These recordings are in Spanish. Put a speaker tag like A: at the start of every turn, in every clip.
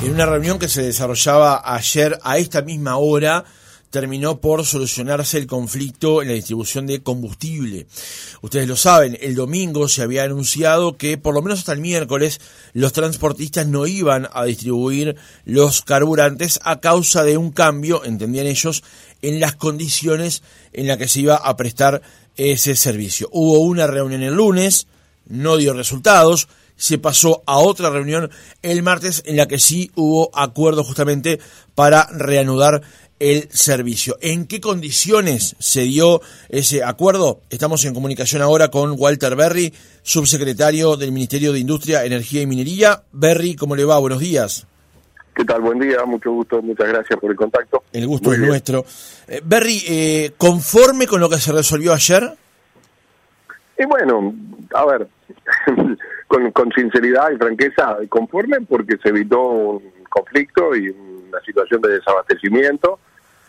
A: En una reunión que se desarrollaba ayer a esta misma hora, terminó por solucionarse el conflicto en la distribución de combustible. Ustedes lo saben, el domingo se había anunciado que por lo menos hasta el miércoles los transportistas no iban a distribuir los carburantes a causa de un cambio, entendían ellos, en las condiciones en las que se iba a prestar ese servicio. Hubo una reunión el lunes, no dio resultados, se pasó a otra reunión el martes en la que sí hubo acuerdo justamente para reanudar el servicio. ¿En qué condiciones se dio ese acuerdo? Estamos en comunicación ahora con Walter Berry, subsecretario del Ministerio de Industria, Energía y Minería. Berry, ¿cómo le va? Buenos días.
B: ¿Qué tal? Buen día, mucho gusto, muchas gracias por el contacto.
A: El gusto es nuestro. Eh, Berry, eh, ¿conforme con lo que se resolvió ayer?
B: Y bueno, a ver, con, con sinceridad y franqueza, conforme porque se evitó un conflicto y una situación de desabastecimiento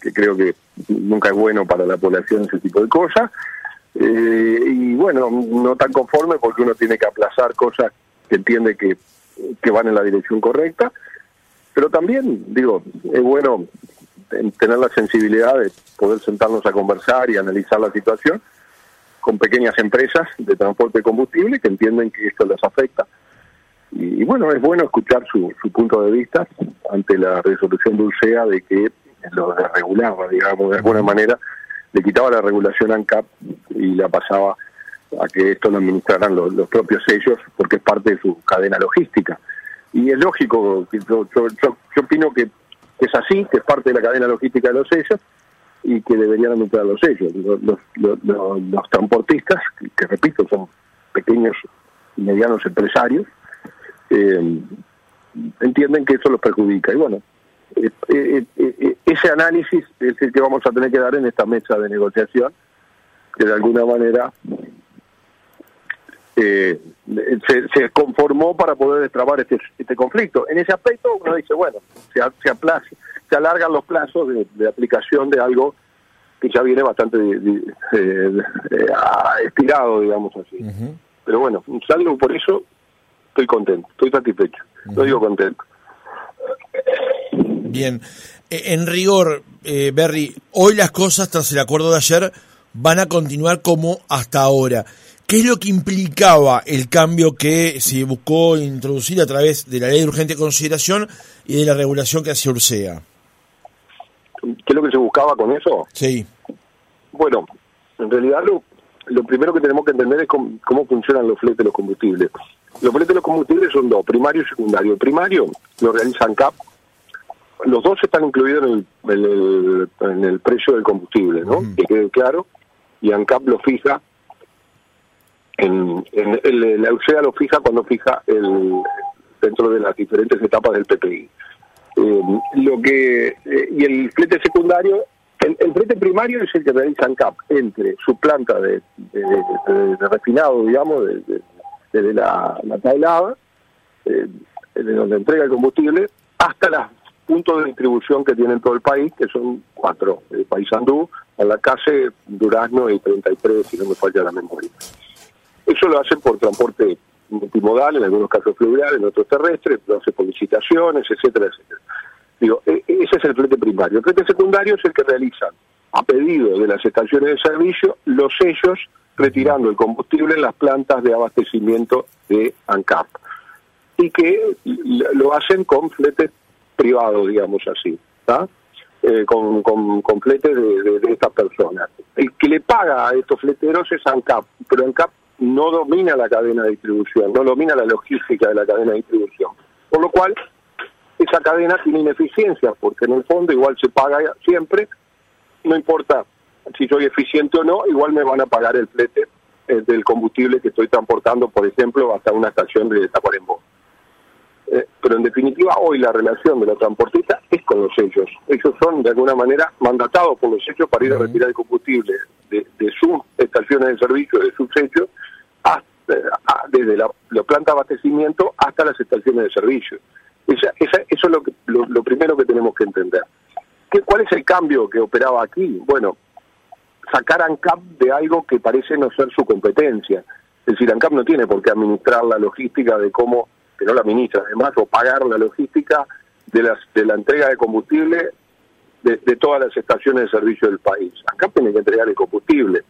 B: que creo que nunca es bueno para la población ese tipo de cosas. Eh, y bueno, no tan conforme porque uno tiene que aplazar cosas que entiende que, que van en la dirección correcta, pero también, digo, es bueno tener la sensibilidad de poder sentarnos a conversar y analizar la situación con pequeñas empresas de transporte de combustible que entienden que esto les afecta. Y, bueno, es bueno escuchar su, su punto de vista ante la resolución de UCEA de que lo desregulaba, digamos, de alguna manera, le quitaba la regulación ANCAP y la pasaba a que esto lo administraran los, propios sellos, porque es parte de su cadena logística. Y es lógico, yo, yo, yo, opino que, es así, que es parte de la cadena logística de los sellos y que deberían administrar los sellos. Los, los, transportistas, que, repito, son pequeños y medianos empresarios, eh, entienden que eso los perjudica. Y bueno, eh, eh, eh, ese análisis es el que vamos a tener que dar en esta mesa de negociación, que de alguna manera se, se, conformó para poder destrabar este, este conflicto. En ese aspecto uno dice, bueno, se, se, se alargan los plazos de, aplicación de algo que ya viene bastante estirado, digamos así. Pero bueno, salgo por eso, estoy contento, estoy satisfecho, no digo contento.
A: Bien. E, en rigor, eh, Berry, hoy las cosas, tras el acuerdo de ayer, van a continuar como hasta ahora. ¿Qué es lo que implicaba el cambio que se buscó introducir a través de la ley de urgente consideración y de la regulación que hacía Ursea?
B: ¿Qué es lo que se buscaba con eso?
A: Sí.
B: Bueno, en realidad lo, lo primero que tenemos que entender es cómo, cómo funcionan los fletes de los combustibles. Los fletes de los combustibles son dos, primario y secundario. El primario lo realizan CAP, los dos están incluidos en el, en el, precio del combustible, ¿no? Que quede claro. Y ANCAP lo fija, en, en la UCEA lo fija cuando fija el dentro de las diferentes etapas del PPI. Eh, lo que eh, y el flete secundario, el, flete primario es el que realiza ANCAP entre su planta de, refinado, digamos, desde la, la eh, de donde entrega el combustible, hasta las puntos de distribución que tiene todo el país, que son cuatro, el país andú, calle Durazno y 33, si no me falla la memoria. Eso lo hacen por transporte multimodal, en algunos casos fluvial, en otros terrestres, lo hace por licitaciones, etcétera, etcétera. Digo, e, e, ese es el flete primario. El flete secundario es el que realizan, a pedido de las estaciones de servicio, los sellos retirando el combustible en las plantas de abastecimiento de ANCAP. Y que lo hacen con fletes privado, digamos así, eh, con, con, fletes de, estas personas. El que le paga a estos fleteros es ANCAP, pero ANCAP no domina la cadena de distribución, no domina la logística de la cadena de distribución. Por lo cual, esa cadena tiene ineficiencia, porque en el fondo igual se paga siempre, no importa si soy eficiente o no, igual me van a pagar el flete eh, del combustible que estoy transportando, por ejemplo, hasta una estación de Tacuarembó. Eh, pero en definitiva hoy la relación de la transportista es con los sellos. Ellos son de alguna manera mandatados por los sellos para ir a retirar el combustible de, sus estaciones de servicio, de sus sellos, desde la, planta de abastecimiento hasta las estaciones de servicio. Eso es lo, que, lo, primero que tenemos que entender. ¿Qué, ¿Cuál es el cambio que operaba aquí? Bueno, sacar ANCAP de algo que parece no ser su competencia. Es decir, ANCAP no tiene por qué administrar la logística de cómo que no la ministra, además, o pagar la logística de, las, de la entrega de combustible de, todas las estaciones de servicio del país. Acá tiene que entregar el combustible.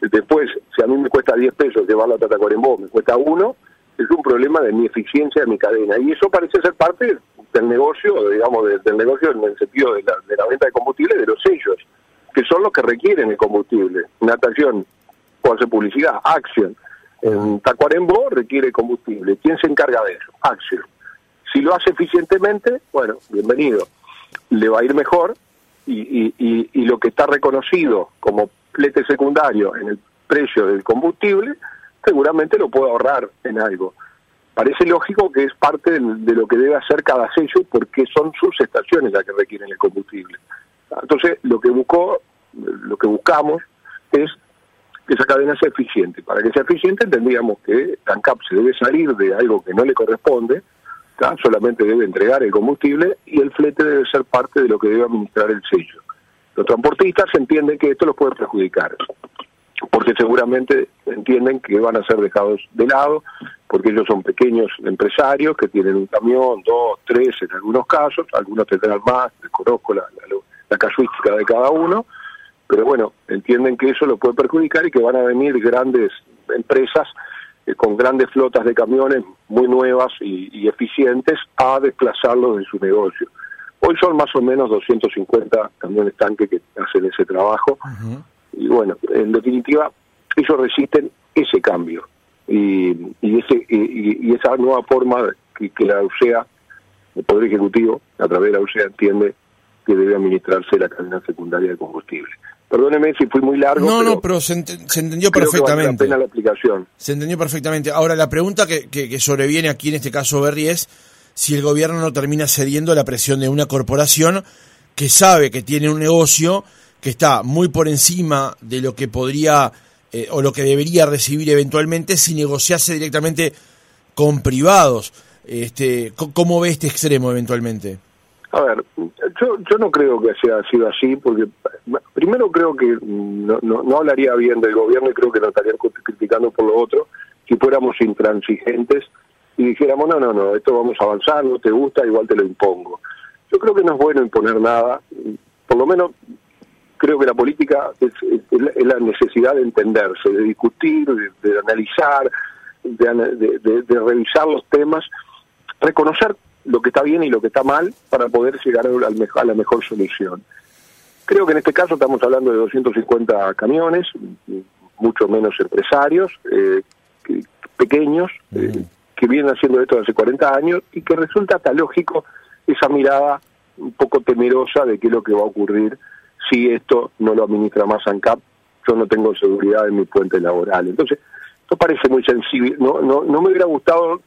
B: Después, si a mí me cuesta 10 pesos llevar la Tata Cuarembó, me cuesta uno, es un problema de mi eficiencia de mi cadena. Y eso parece ser parte del negocio, digamos, del negocio en el sentido de la, de la venta de combustible de los sellos, que son los que requieren el combustible. Natación, o hace publicidad, Action. En Tacuarembó requiere combustible. ¿Quién se encarga de eso? Action. Si lo hace eficientemente, bueno, bienvenido. Le va a ir mejor y, y, y, lo que está reconocido como flete secundario en el precio del combustible, seguramente lo puede ahorrar en algo. Parece lógico que es parte de, lo que debe hacer cada sello porque son sus estaciones las que requieren el combustible. Entonces, lo que buscó, lo que buscamos es que esa cadena sea eficiente. Para que sea eficiente tendríamos que ANCAP se debe salir de algo que no le corresponde, solamente debe entregar el combustible y el flete debe ser parte de lo que debe administrar el sello. Los transportistas entienden que esto los puede perjudicar, porque seguramente entienden que van a ser dejados de lado, porque ellos son pequeños empresarios que tienen un camión, dos, tres en algunos casos, algunos tendrán más, desconozco la, la, casuística de cada uno, pero bueno, entienden que eso lo puede perjudicar y que van a venir grandes empresas eh, con grandes flotas de camiones muy nuevas y, eficientes a desplazarlos de su negocio. Hoy son más o menos 250 camiones tanque que hacen ese trabajo y bueno, en definitiva, ellos resisten ese cambio y, y ese y, esa nueva forma que, que la UCEA, el Poder Ejecutivo, a través de la UCEA, entiende que debe administrarse la cadena secundaria de combustible. Perdóneme si fui muy largo.
A: No, no, pero se, entendió perfectamente.
B: la aplicación.
A: Se entendió perfectamente. Ahora, la pregunta que, que, sobreviene aquí en este caso, Berry, es si el gobierno no termina cediendo a la presión de una corporación que sabe que tiene un negocio que está muy por encima de lo que podría eh, o lo que debería recibir eventualmente si negociase directamente con privados. Este, ¿Cómo ve este extremo eventualmente?
B: A ver, yo, no creo que sea sido así, porque primero creo que no, hablaría bien del gobierno y creo que nos estarían criticando por lo otro si fuéramos intransigentes y dijéramos, no, no, no, esto vamos a avanzar, no te gusta, igual te lo impongo. Yo creo que no es bueno imponer nada, por lo menos creo que la política es, la necesidad de entenderse, de discutir, de, analizar, de, de revisar los temas, reconocer lo que está bien y lo que está mal para poder llegar a la mejor solución. Creo que en este caso estamos hablando de 250 camiones, mucho menos empresarios, eh, pequeños, eh, que vienen haciendo esto hace 40 años y que resulta hasta lógico esa mirada un poco temerosa de qué es lo que va a ocurrir si esto no lo administra más ANCAP. Yo no tengo seguridad en mi puente laboral. Entonces, esto parece muy sensible. No, no, no me hubiera gustado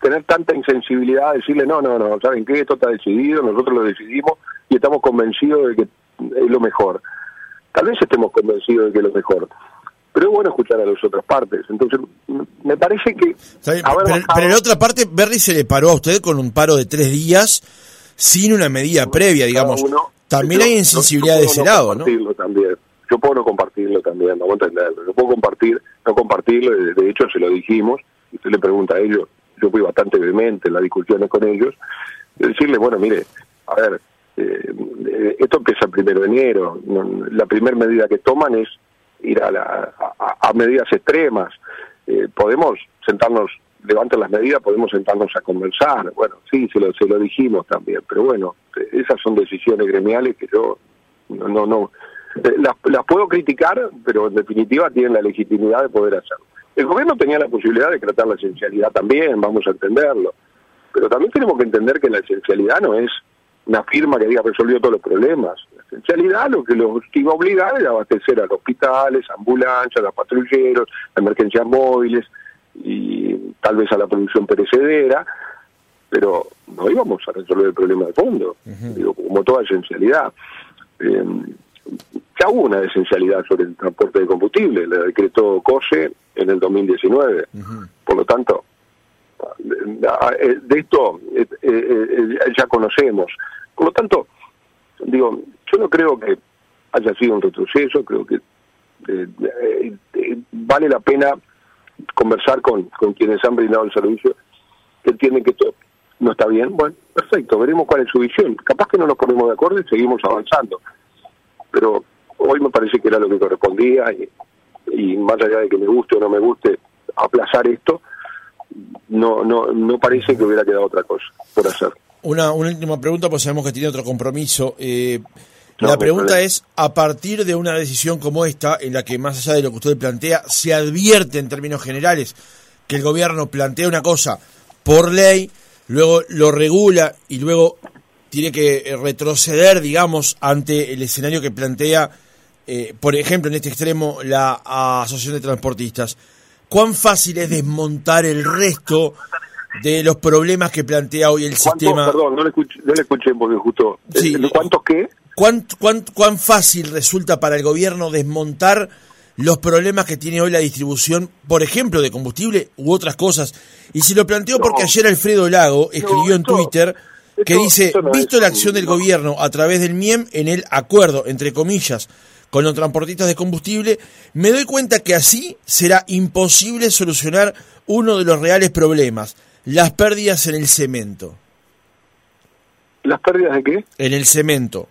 B: tener tanta insensibilidad, decirle, no, no, no, ¿saben qué? Esto está decidido, nosotros lo decidimos y estamos convencidos de que es lo mejor. Tal vez estemos convencidos de que es lo mejor. Pero es bueno escuchar a las otras partes. Entonces, me parece que...
A: Pero, en la otra parte, Berry se le paró a usted con un paro de tres días sin una medida previa, digamos. También hay insensibilidad de ese lado, ¿no?
B: También. Yo puedo no compartirlo también, no entenderlo. Yo puedo compartir, no compartirlo, de hecho se lo dijimos, y usted le pregunta a ellos, yo fui bastante vehemente en las discusiones con ellos, de decirle, bueno, mire, a ver, eh, esto empieza el primero de enero, la primera medida que toman es ir a, la, a, medidas extremas, eh, podemos sentarnos, levanten las medidas, podemos sentarnos a conversar, bueno, sí, se lo, se lo dijimos también, pero bueno, esas son decisiones gremiales que yo no, no, no eh, las, las puedo criticar, pero en definitiva tienen la legitimidad de poder hacerlo. El gobierno tenía la posibilidad de tratar la esencialidad también, vamos a entenderlo. Pero también tenemos que entender que la esencialidad no es una firma que diga resolvió todos los problemas. La esencialidad lo que los iba a obligar era abastecer a los hospitales, ambulancias, a patrulleros, a emergencias móviles y tal vez a la producción perecedera, pero no íbamos a resolver el problema de fondo, digo, como toda esencialidad. Eh, ya hubo una esencialidad sobre el transporte de combustible, le decretó COSE en el 2019. Por lo tanto, de esto eh, eh, eh, ya conocemos. Por lo tanto, digo, yo no creo que haya sido un retroceso, creo que vale la pena conversar con, con quienes han brindado el servicio, que entienden que esto no está bien, bueno, perfecto, veremos cuál es su visión. Capaz que no nos ponemos de acuerdo y seguimos avanzando. Pero hoy me parece que era lo que correspondía y, más allá de que me guste o no me guste aplazar esto, no no no parece que hubiera quedado otra cosa por hacer.
A: Una, una última pregunta, pues sabemos que tiene otro compromiso. Eh, la pregunta es, a partir de una decisión como esta, en la que más allá de lo que usted plantea, se advierte en términos generales que el gobierno plantea una cosa por ley, luego lo regula y luego tiene que eh, retroceder, digamos, ante el escenario que plantea, eh, por ejemplo, en este extremo, la Asociación de Transportistas. ¿Cuán fácil es desmontar el resto de los problemas que plantea hoy el sistema?
B: Perdón, no le, escuché, no le escuché porque justo...
A: Sí,
B: eh, ¿Cuántos qué?
A: ¿Cuán, cuán, cuán fácil resulta para el gobierno desmontar los problemas que tiene hoy la distribución, por ejemplo, de combustible u otras cosas? Y se lo planteo porque ayer Alfredo Lago escribió en Twitter que dice, visto la acción del gobierno a través del MIEM en el acuerdo, entre comillas, con los transportistas de combustible, me doy cuenta que así será imposible solucionar uno de los reales problemas, las pérdidas en el cemento.
B: ¿Las pérdidas de qué?
A: En el cemento.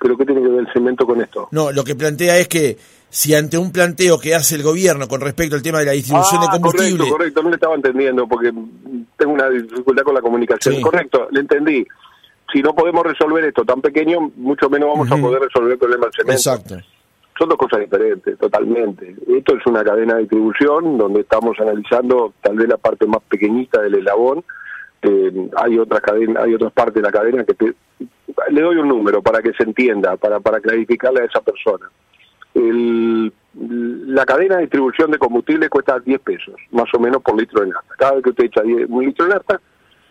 B: ¿Pero qué tiene que ver el cemento con esto?
A: No, lo que plantea es que si ante un planteo que hace el gobierno con respecto al tema de la distribución de
B: Ah,
A: combustible...
B: correcto, correcto, no le estaba entendiendo porque tengo una dificultad con la comunicación.
A: Sí.
B: Correcto, le entendí. Si no podemos resolver esto tan pequeño, mucho menos vamos a poder resolver el problema del cemento.
A: Exacto.
B: Son dos cosas diferentes, totalmente. Esto es una cadena de distribución donde estamos analizando tal vez la parte más pequeñita del eslabón. Eh, hay otras cadenas, hay otras partes de la cadena que te- le doy un número para que se entienda, para para clarificarle a esa persona. La cadena de distribución de combustible cuesta 10 pesos, más o menos por litro de nafta. Cada vez que usted echa 10 un litro de nafta,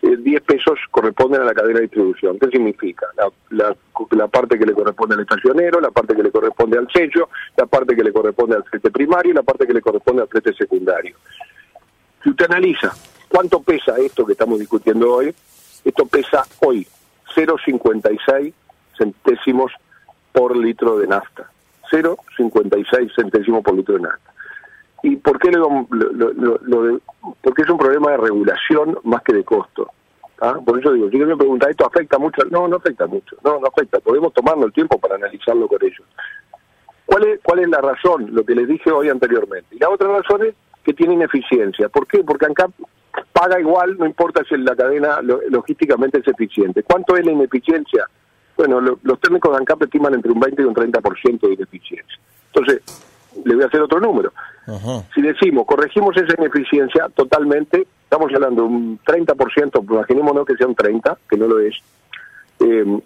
B: eh, 10 pesos corresponden a la cadena de distribución. ¿Qué significa? La parte que le corresponde al estacionero, la parte que le corresponde al sello, la parte que le corresponde al flete primario y la parte que le corresponde al flete secundario. Si usted analiza cuánto pesa esto que estamos discutiendo hoy, esto pesa hoy 0,56 centésimos por litro de nafta. 0,56 centésimos por litro de nafta. ¿Y por qué lo, lo- lo- lo- de- Porque es un problema de regulación más que de costo. ¿ah? Por eso digo, si usted me pregunta, ¿esto afecta mucho? No, no afecta mucho. No, no afecta. Podemos tomarnos el tiempo para analizarlo con ellos. ¿Cuál es, ¿Cuál es la razón? Lo que les dije hoy anteriormente. Y la otra razón es que tiene ineficiencia. ¿Por qué? Porque ANCAP paga igual, no importa si la cadena lo- logísticamente es eficiente. ¿Cuánto es la ineficiencia? Bueno, lo- los técnicos de ANCAP estiman entre un 20 y un 30% de ineficiencia. Entonces, le voy a hacer otro número.
A: Ajá.
B: Si decimos, corregimos esa ineficiencia totalmente, estamos hablando de un 30%, imaginémonos que sea un 30, que no lo es, eh,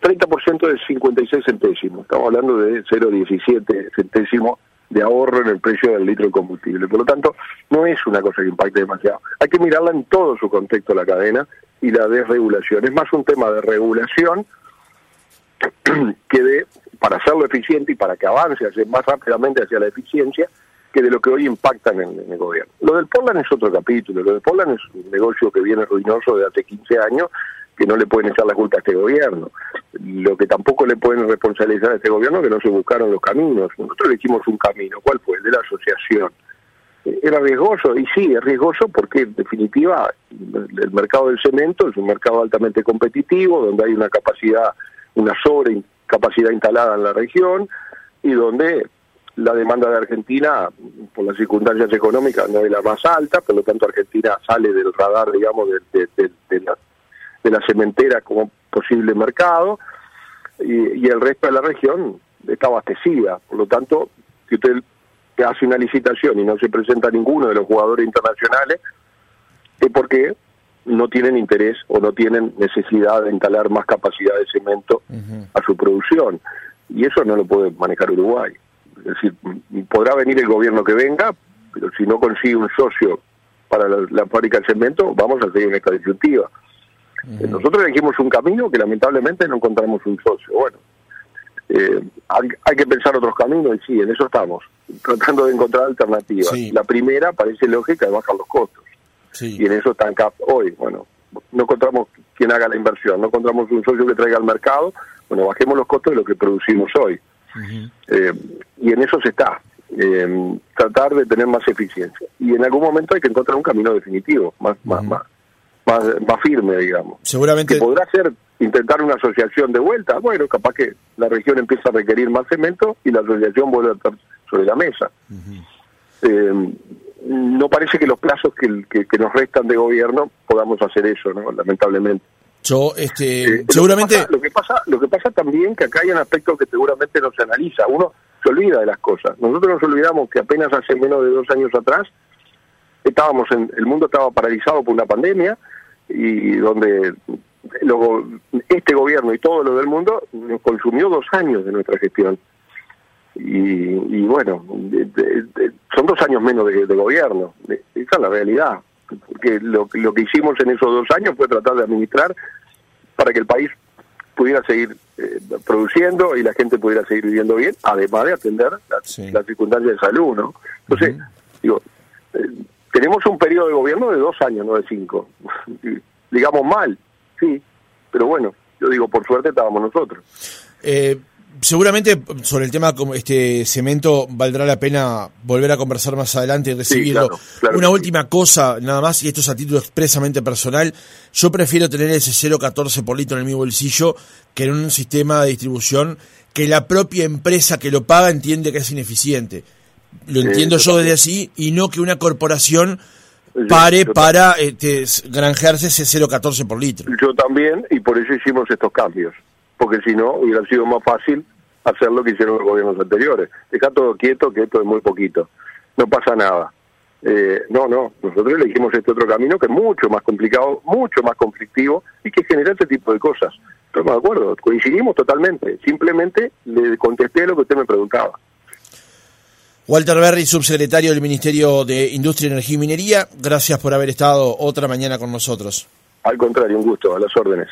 B: 30% de 56 centésimos, estamos hablando de 0,17 centésimos de ahorro en el precio del litro de combustible. Por lo tanto, no es una cosa que impacte demasiado. Hay que mirarla en todo su contexto, la cadena, y la desregulación. Es más un tema de regulación que de, para hacerlo eficiente y para que avance más rápidamente hacia la eficiencia, que de lo que hoy impactan en, el gobierno. Lo del Portland es otro capítulo. Lo del Portland es un negocio que viene ruinoso de hace 15 años, que no le pueden echar la culpa a este gobierno. Lo que tampoco le pueden responsabilizar a este gobierno es que no se buscaron los caminos. Nosotros elegimos un camino. ¿Cuál fue? El de la asociación. Eh, Era riesgoso, y sí, es riesgoso porque en definitiva el mercado del cemento es un mercado altamente competitivo, donde hay una capacidad, una sobrecapacidad instalada en la región y donde la demanda de Argentina, por las circunstancias económicas, no es la más alta, por lo tanto Argentina sale del radar, digamos, de, de- de- de la, de la cementera como posible mercado y, y el resto de la región está abastecida. Por lo tanto, si usted hace una licitación y no se presenta ninguno de los jugadores internacionales, es porque no tienen interés o no tienen necesidad de instalar más capacidad de cemento a su producción. Y eso no lo puede manejar Uruguay. Es decir, podrá venir el gobierno que venga, pero si no consigue un socio para la, la fábrica de cemento, vamos a seguir en esta disyuntiva. Nosotros elegimos un camino que lamentablemente no encontramos un socio. Bueno, eh, hay, hay que pensar otros caminos y sí, en eso estamos, tratando de encontrar alternativas.
A: Sí.
B: La primera parece lógica de bajar los costos
A: Sí.
B: y en eso está ANCAP hoy. Bueno, no encontramos quien haga la inversión, no encontramos un socio que traiga al mercado, bueno, bajemos los costos de lo que producimos hoy. Eh, y en eso se está, eh, tratar de tener más eficiencia. Y en algún momento hay que encontrar un camino definitivo, más, más, más, más, más firme, digamos.
A: Seguramente.
B: Que podrá ser intentar una asociación de vuelta. Bueno, capaz que la región empieza a requerir más cemento y la asociación vuelve a estar sobre la mesa. eh, no parece que los plazos que, que, que, nos restan de gobierno podamos hacer eso, ¿no? Lamentablemente.
A: Yo, este, eh, seguramente.
B: Lo que, pasa, lo que, pasa, lo que pasa también que acá hay un aspecto que seguramente no se analiza. Uno se olvida de las cosas. Nosotros nos olvidamos que apenas hace menos de dos años atrás estábamos en, el mundo estaba paralizado por una pandemia y donde lo, este gobierno y todo lo del mundo nos consumió dos años de nuestra gestión. Y, y bueno, de, de, de, son dos años menos de, gobierno. Esa es la realidad. Porque lo, lo que hicimos en esos dos años fue tratar de administrar para que el país pudiera seguir eh, produciendo y la gente pudiera seguir viviendo bien, además de atender las sí. la circunstancias de salud, ¿no? Entonces, uh -huh. digo, eh, tenemos un periodo de gobierno de dos años, no de cinco. Digamos mal, sí, pero bueno, yo digo, por suerte estábamos nosotros.
A: Eh, seguramente sobre el tema este cemento valdrá la pena volver a conversar más adelante y recibirlo.
B: Sí, claro, claro
A: Una
B: sí.
A: última cosa, nada más, y esto es a título expresamente personal, yo prefiero tener ese 0,14 por litro en mi bolsillo que en un sistema de distribución que la propia empresa que lo paga entiende que es ineficiente. Lo entiendo yo desde así y no que una corporación pare yo, yo para este, granjearse ese 0,14 por litro.
B: Yo también, y por eso hicimos estos cambios porque si no hubiera sido más fácil hacer lo que hicieron los gobiernos anteriores. Deja todo quieto, que esto es muy poquito. No pasa nada. Eh, no, no, nosotros elegimos este otro camino que es mucho más complicado, mucho más conflictivo y que genera este tipo de cosas. Estamos de acuerdo, coincidimos totalmente. Simplemente le contesté lo que usted me preguntaba.
A: Walter Berry, subsecretario del Ministerio de Industria, Energía y Minería, gracias por haber estado otra mañana con nosotros.
B: Al contrario, un gusto, a las órdenes.